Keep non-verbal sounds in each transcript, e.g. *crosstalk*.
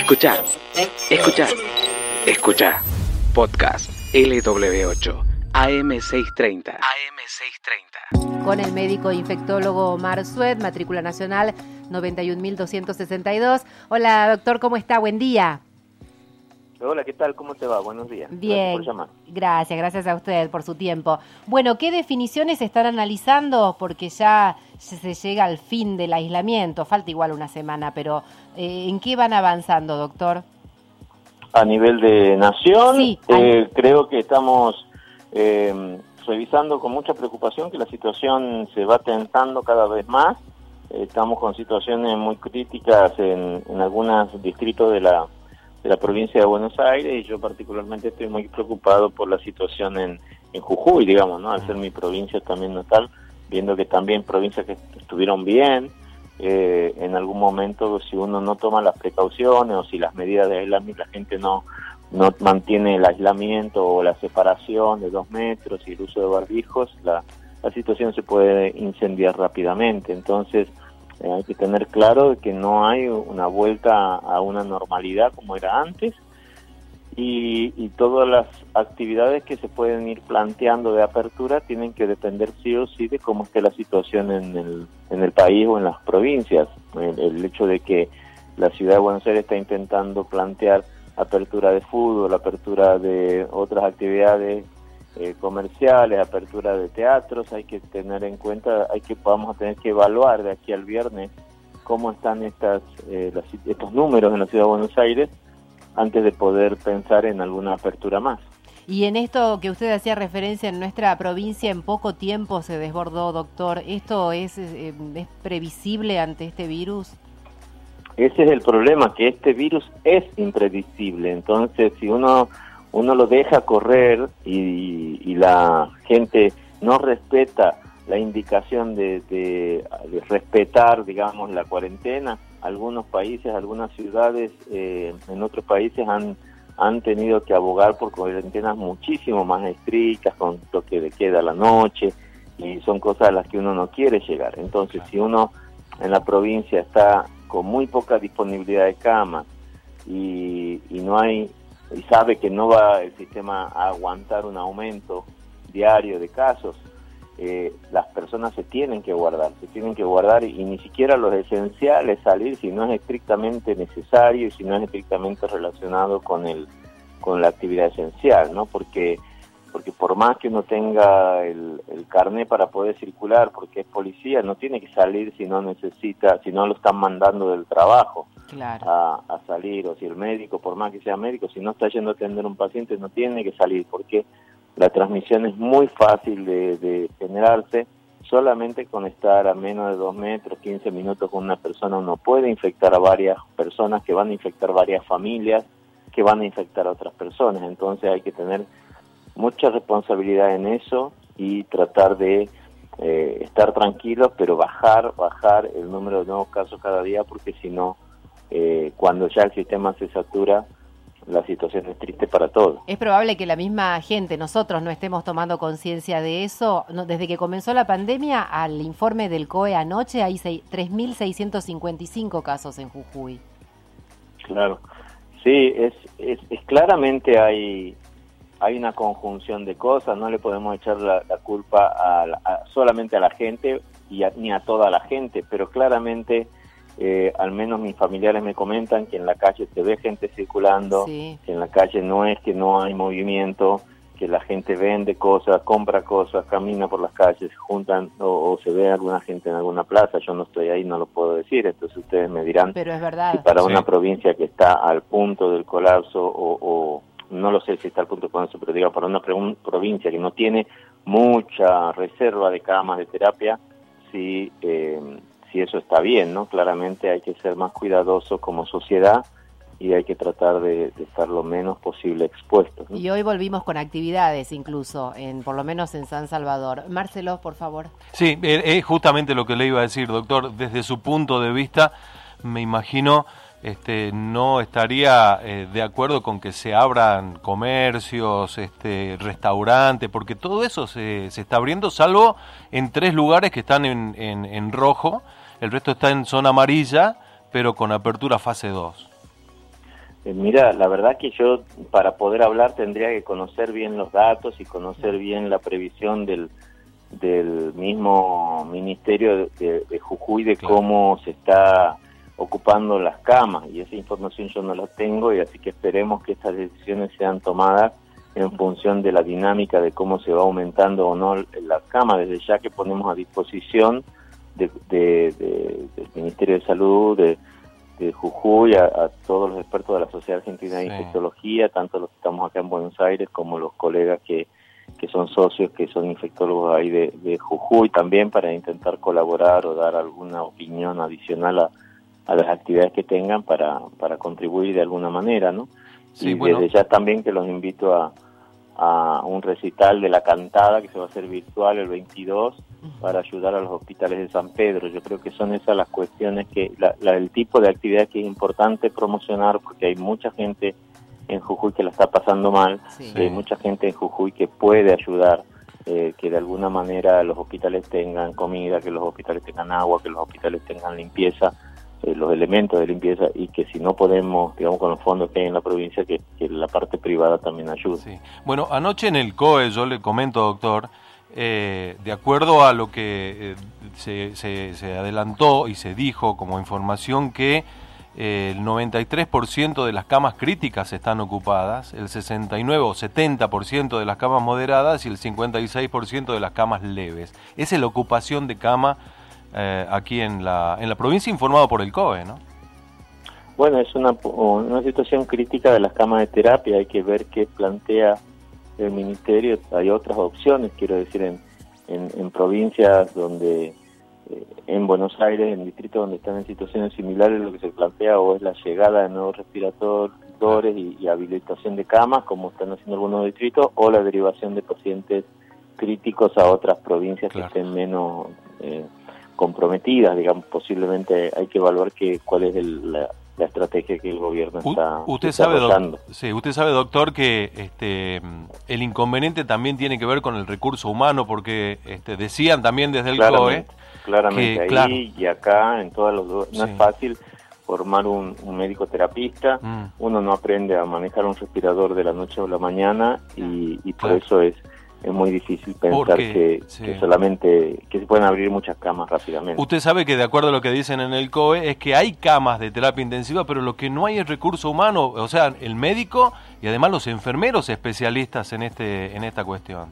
Escucha, escucha, escucha. Podcast LW8 AM630. AM630. Con el médico infectólogo Omar Sued, matrícula nacional 91.262. Hola, doctor, ¿cómo está? Buen día. Hola, ¿qué tal? ¿Cómo te va? Buenos días. Bien. Gracias por llamar. Gracias, gracias a usted por su tiempo. Bueno, ¿qué definiciones están analizando? Porque ya se llega al fin del aislamiento, falta igual una semana, pero eh, ¿en qué van avanzando, doctor? A nivel de nación, Sí, eh, creo que estamos eh, revisando con mucha preocupación que la situación se va tensando cada vez más. Estamos con situaciones muy críticas en, en algunos distritos de la, de la provincia de Buenos Aires y yo particularmente estoy muy preocupado por la situación en, en Jujuy, digamos, ¿no? Al ser mi provincia también natal, viendo que también provincias que estuvieron bien, eh, en algún momento si uno no toma las precauciones o si las medidas de aislamiento, la gente no, no mantiene el aislamiento o la separación de dos metros y el uso de barbijos, la, la situación se puede incendiar rápidamente. Entonces eh, hay que tener claro que no hay una vuelta a una normalidad como era antes y, y todas las actividades que se pueden ir planteando de apertura tienen que depender sí o sí de cómo esté la situación en el, en el país o en las provincias. El, hecho de que la ciudad de Buenos Aires está intentando plantear apertura de fútbol, apertura de otras actividades eh, comerciales, apertura de teatros, hay que tener en cuenta, hay que vamos a tener que evaluar de aquí al viernes cómo están estas eh, las- estos números en la ciudad de Buenos Aires antes de poder pensar en alguna apertura más. Y en esto que usted hacía referencia en nuestra provincia, en poco tiempo se desbordó, doctor. ¿Esto es, eh, es previsible ante este virus? Ese es el problema, que este virus es impredecible. Entonces, si uno uno lo deja correr y, y la gente no respeta la indicación de, de- de respetar, digamos, la cuarentena, algunos países, algunas ciudades eh, en otros países han han tenido que abogar por cuarentenas muchísimo más estrictas, con toque de queda a la noche, y son cosas a las que uno no quiere llegar. Entonces, si uno en la provincia está con muy poca disponibilidad de camas y, y no hay y sabe que no va el sistema a aguantar un aumento diario de casos, eh, las personas se tienen que guardar, se tienen que guardar y, ni siquiera los esenciales salir si no es estrictamente necesario y si no es estrictamente relacionado con el con la actividad esencial, ¿no? Porque porque por más que uno tenga el, el carné para poder circular, porque es policía, no tiene que salir si no necesita, si no lo están mandando del trabajo Claro. a, a salir, o si el médico, por más que sea médico, si no está yendo a atender a un paciente, no tiene que salir, porque la transmisión es muy fácil de, de generarse, solamente con estar a menos de dos metros, 15 minutos con una persona, uno puede infectar a varias personas, que van a infectar varias familias, que van a infectar a otras personas, entonces hay que tener mucha responsabilidad en eso y tratar de eh, estar tranquilos, pero bajar, bajar el número de nuevos casos cada día, porque si no, eh, cuando ya el sistema se satura, la situación es triste para todos. Es probable que la misma gente, nosotros, no estemos tomando conciencia de eso. No, desde que comenzó la pandemia, al informe del COE anoche, hay seis- 3.655 casos en Jujuy. Claro. Sí, es, es, es claramente hay hay una conjunción de cosas, no le podemos echar la, la culpa a a- solamente a la gente y a- ni a toda la gente, pero claramente, eh, al menos mis familiares me comentan que en la calle se ve gente circulando, Sí. que en la calle no es que no hay movimiento, que la gente vende cosas, compra cosas, camina por las calles, se juntan o, o se ve alguna gente en alguna plaza, yo no estoy ahí, no lo puedo decir, entonces ustedes me dirán Pero es si verdad. para Sí. una provincia que está al punto del colapso o, o no lo sé si está al punto del colapso, pero digo, para una provincia que no tiene mucha reserva de camas de terapia, si, eh, si eso está bien, ¿no? Claramente hay que ser más cuidadosos como sociedad y hay que tratar de, de estar lo menos posible expuestos. ¿no? Y hoy volvimos con actividades incluso, en por lo menos en San Salvador. Marcelo, por favor. Sí, eh, es justamente lo que le iba a decir, doctor. Desde su punto de vista, me imagino, este, no estaría eh, de acuerdo con que se abran comercios, este, restaurantes, porque todo eso se, se está abriendo, salvo en tres lugares que están en, en, en rojo, el resto está en zona amarilla, pero con apertura fase 2. Eh, mira, la verdad que yo para poder hablar tendría que conocer bien los datos y conocer bien la previsión del, del mismo Ministerio de, Jujuy de cómo se está ocupando las camas. Y esa información yo no la tengo y así que esperemos que estas decisiones sean tomadas en función de la dinámica de cómo se va aumentando o no las camas, desde ya que ponemos a disposición de, del Ministerio de Salud, de, de Jujuy, a, todos los expertos de la Sociedad Argentina de Infectología, tanto los que estamos acá en Buenos Aires como los colegas que, que son socios, que son infectólogos ahí de, de Jujuy también, para intentar colaborar o dar alguna opinión adicional a, a las actividades que tengan para, para contribuir de alguna manera, ¿no? y desde ya también que los invito a, a un recital de la cantada que se va a hacer virtual el 22 para ayudar a los hospitales de San Pedro. Yo creo que son esas las cuestiones que, la, el tipo de actividad que es importante promocionar porque hay mucha gente en Jujuy que la está pasando mal, hay mucha gente en Jujuy que puede ayudar, eh, que de alguna manera los hospitales tengan comida, que los hospitales tengan agua, que los hospitales tengan limpieza eh, los elementos de limpieza y que si no podemos, digamos, con los fondos que hay en la provincia, que, la parte privada también ayude. Bueno, anoche en el COE, yo le comento, doctor, eh, de acuerdo a lo que eh, se, se, adelantó y se dijo como información que el 93% de las camas críticas están ocupadas, el 69 o 70% de las camas moderadas y el 56% de las camas leves. Esa es la ocupación de cama eh, aquí en la, en la provincia informado por el COE, ¿no? Bueno, es una, una situación crítica de las camas de terapia, hay que ver qué plantea el ministerio, hay otras opciones, quiero decir, en, en, provincias donde, eh, en Buenos Aires, en distritos donde están en situaciones similares, lo que se plantea o es la llegada de nuevos respiradores y, habilitación de camas, como están haciendo algunos distritos, o la derivación de pacientes críticos a otras provincias que estén menos... Eh, comprometidas, digamos, posiblemente hay que evaluar que, cuál es la, estrategia que el gobierno está usted sabe sí, usted sabe doctor que este el inconveniente también tiene que ver con el recurso humano porque este, decían también desde el COE claramente ahí y acá en todos los no es fácil formar un, médico terapista. Mm. uno no aprende a manejar un respirador de la noche a la mañana y, y por eso es es muy difícil pensar que, solamente que se pueden abrir muchas camas rápidamente. Usted sabe que de acuerdo a lo que dicen en el COE es que hay camas de terapia intensiva, pero lo que no hay es recurso humano, o sea, el médico y además los enfermeros especialistas en este en esta cuestión.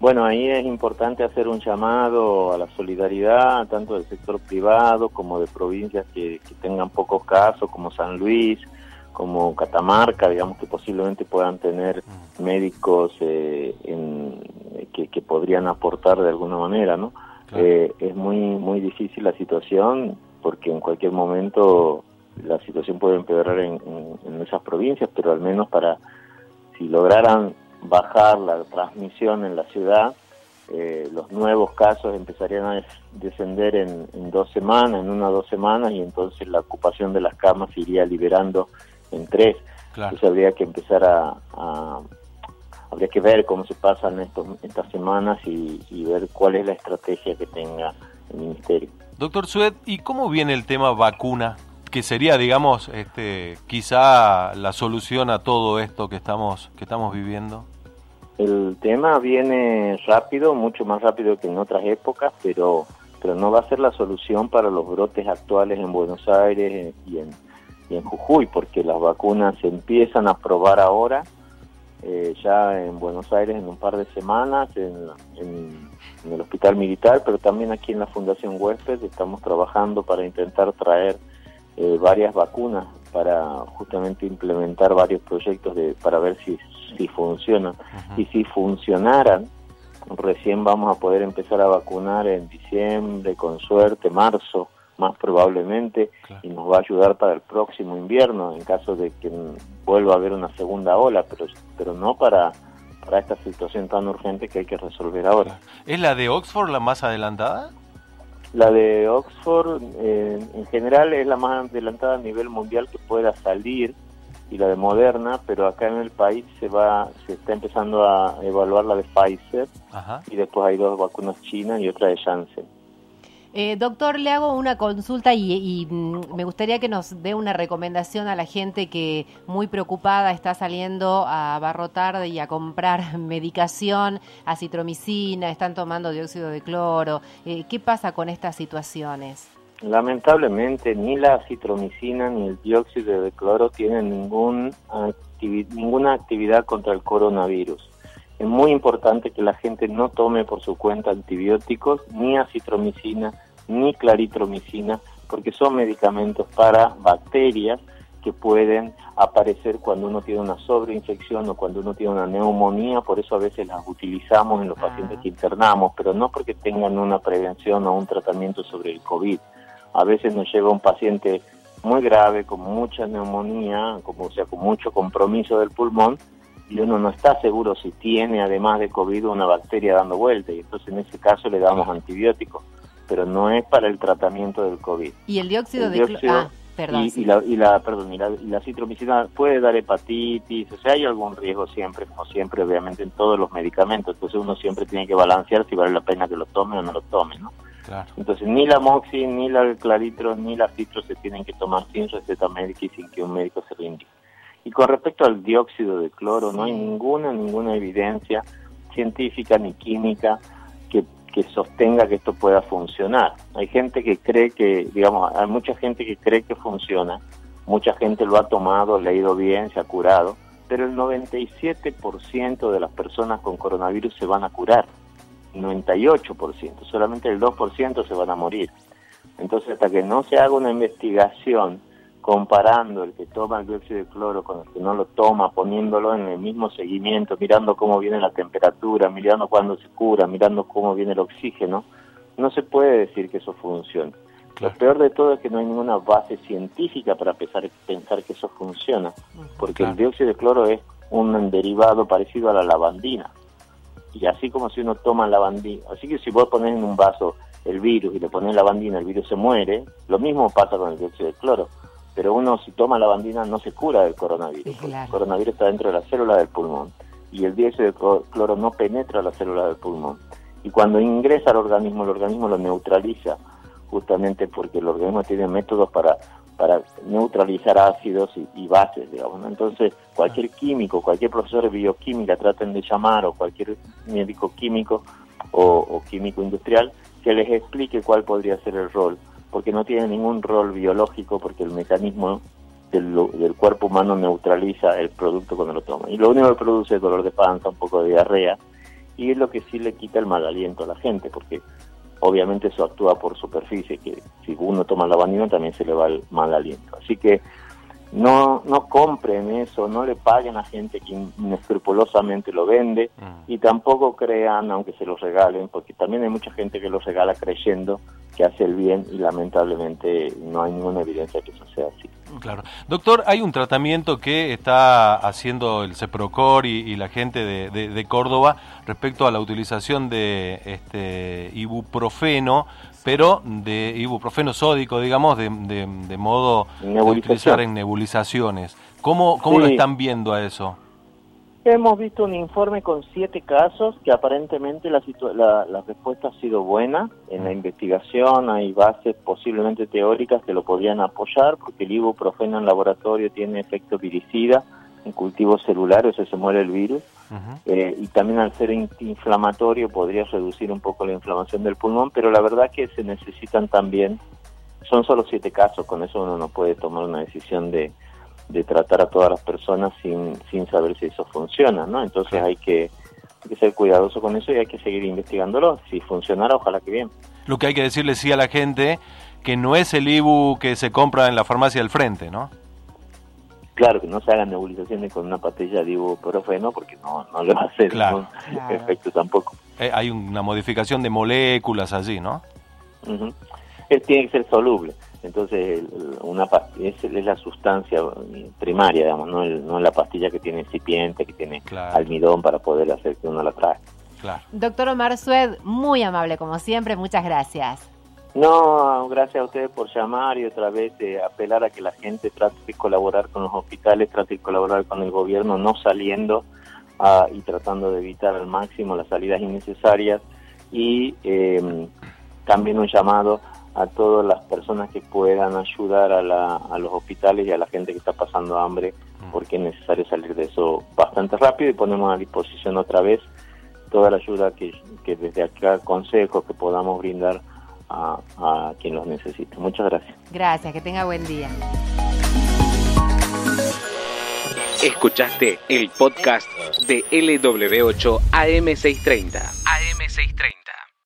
Bueno, ahí es importante hacer un llamado a la solidaridad, tanto del sector privado como de provincias que, que tengan pocos casos, como San Luis, como Catamarca, digamos que posiblemente puedan tener mm. médicos eh, que, podrían aportar de alguna manera, ¿no? Eh, es muy muy difícil la situación porque en cualquier momento la situación puede empeorar en, esas provincias, pero al menos para si lograran bajar la transmisión en la ciudad, eh, los nuevos casos empezarían a descender en, en, dos semanas, en una o dos semanas, y entonces la ocupación de las camas iría liberando en tres. Entonces habría que empezar a, habría que ver cómo se pasan estos, estas semanas y, ver cuál es la estrategia que tenga el ministerio. Doctor Sued, ¿y cómo viene el tema vacuna? Que sería, digamos, este, quizá la solución a todo esto que estamos, que estamos viviendo. El tema viene rápido, mucho más rápido que en otras épocas, pero, pero no va a ser la solución para los brotes actuales en Buenos Aires y en, y en Jujuy, porque las vacunas se empiezan a probar ahora, eh, ya en Buenos Aires en un par de semanas, en, el hospital militar, pero también aquí en la Fundación Huésped estamos trabajando para intentar traer eh, varias vacunas para justamente implementar varios proyectos de, para ver si, si funcionan. Y si funcionaran, recién vamos a poder empezar a vacunar en diciembre, con suerte, marzo, más probablemente, y nos va a ayudar para el próximo invierno en caso de que vuelva a haber una segunda ola, pero, pero no para, para esta situación tan urgente que hay que resolver ahora. ¿Es la de Oxford la más adelantada? La de Oxford eh, en general es la más adelantada a nivel mundial que pueda salir y la de Moderna, pero acá en el país se va se está empezando a evaluar la de Pfizer y después hay dos vacunas chinas y otra de Janssen. Eh, doctor, le hago una consulta y, mm, me gustaría que nos dé una recomendación a la gente que muy preocupada está saliendo a abarrotar y a comprar *laughs* medicación, acitromicina, están tomando dióxido de cloro. Eh, ¿Qué pasa con estas situaciones? Lamentablemente ni la acitromicina ni el dióxido de cloro tienen ningún ninguna actividad contra el coronavirus. Es muy importante que la gente no tome por su cuenta antibióticos, ni acitromicina, ni claritromicina, porque son medicamentos para bacterias que pueden aparecer cuando uno tiene una sobreinfección o cuando uno tiene una neumonía, por eso a veces las utilizamos en los pacientes que internamos, pero no porque tengan una prevención o un tratamiento sobre el COVID. A veces nos llega un paciente muy grave, con mucha neumonía, como, o sea, con mucho compromiso del pulmón, y uno no está seguro si tiene además de COVID una bacteria dando vuelta y entonces en ese caso le damos antibióticos, pero no es para el tratamiento del COVID. ¿Y el dióxido de cloro? Ah, perdón. Y, la, y la, perdón, y la, citromicina puede dar hepatitis, o sea, hay algún riesgo siempre, como siempre, obviamente, en todos los medicamentos, entonces uno siempre tiene que balancear si vale la pena que lo tome o no lo tome, ¿no? Entonces, ni la moxi, ni la claritro, ni la citro se tienen que tomar sin receta médica y sin que un médico se lo indique. Y con respecto al dióxido de cloro, no hay ninguna, ninguna evidencia científica ni química que, que sostenga que esto pueda funcionar. Hay gente que cree que, digamos, hay mucha gente que cree que funciona, mucha gente lo ha tomado, le ha ido bien, se ha curado, pero el 97% de las personas con coronavirus se van a curar, 98%, solamente el 2% se van a morir. Entonces, hasta que no se haga una investigación comparando el que toma el dióxido de cloro con el que no lo toma, poniéndolo en el mismo seguimiento, mirando cómo viene la temperatura, mirando cuándo se cura, mirando cómo viene el oxígeno, no se puede decir que eso funcione. Lo peor de todo es que no hay ninguna base científica para pensar, pensar que eso funciona, porque el dióxido de cloro es un derivado parecido a la lavandina. Y así como si uno toma lavandina, así que si vos pones en un vaso el virus y le pones lavandina, el virus se muere, lo mismo pasa con el dióxido de cloro pero uno si toma la bandina no se cura del coronavirus. El coronavirus está dentro de la célula del pulmón y el dióxido de cloro no penetra la célula del pulmón. Y cuando ingresa al organismo, el organismo lo neutraliza, justamente porque el organismo tiene métodos para, para neutralizar ácidos y, bases, digamos. Entonces, cualquier químico, cualquier profesor de bioquímica traten de llamar, o cualquier médico químico o, o químico industrial, que les explique cuál podría ser el rol porque no tiene ningún rol biológico, porque el mecanismo del, cuerpo humano neutraliza el producto cuando lo toma. Y lo único que produce es dolor de panza, un poco de diarrea, y es lo que sí le quita el mal aliento a la gente, porque obviamente eso actúa por superficie, que si uno toma la lavandina también se le va el mal aliento. Así que no, no compren eso, no le paguen a gente que inescrupulosamente lo vende mm. y tampoco crean, aunque se los regalen, porque también hay mucha gente que lo regala creyendo que hace el bien y lamentablemente no hay ninguna evidencia que eso sea así. Claro. Doctor, hay un tratamiento que está haciendo el CEPROCOR y, la gente de, de, Córdoba respecto a la utilización de este ibuprofeno pero de ibuprofeno sódico, digamos, de, de, modo de utilizar en nebulizaciones. ¿Cómo, cómo lo están viendo a eso? Hemos visto un informe con siete casos que aparentemente la, la, respuesta ha sido buena. En la mm. investigación hay bases posiblemente teóricas que lo podrían apoyar porque el ibuprofeno en laboratorio tiene efecto viricida en cultivos celulares, se muere el virus. Eh, y también al ser inflamatorio podría reducir un poco la inflamación del pulmón, pero la verdad que se necesitan también, son solo siete casos, con eso uno no puede tomar una decisión de, de tratar a todas las personas sin, sin saber si eso funciona, ¿no? Entonces hay que, hay que ser cuidadoso con eso y hay que seguir investigándolo. Si funcionara, ojalá que bien. Lo que hay que decirle sí a la gente que no es el IBU que se compra en la farmacia del frente, ¿no? Claro, que no se hagan nebulizaciones con una pastilla de ibuprofeno porque no, no le va a hacer ningún efecto tampoco. Eh, hay una modificación de moléculas allí, ¿no? tiene que ser soluble. Entonces, una es, es la sustancia primaria, digamos, no, no la pastilla que tiene excipiente, que tiene almidón para poder hacer que uno la trae. Claro. Doctor Omar Sued, muy amable como siempre, muchas gracias. No, gracias a ustedes por llamar y otra vez eh, apelar a que la gente trate de colaborar con los hospitales, trate de colaborar con el gobierno, no saliendo y tratando de evitar al máximo las salidas innecesarias y em, también un llamado a todas las personas que puedan ayudar a, los hospitales y a la gente que está pasando hambre, mm. porque es necesario salir de eso bastante rápido y ponemos a disposición otra vez toda la ayuda que, desde acá consejo que podamos brindar a, a quien los necesite. Muchas gracias. Gracias, que tenga buen día. Escuchaste el podcast de LW8 AM630. AM630.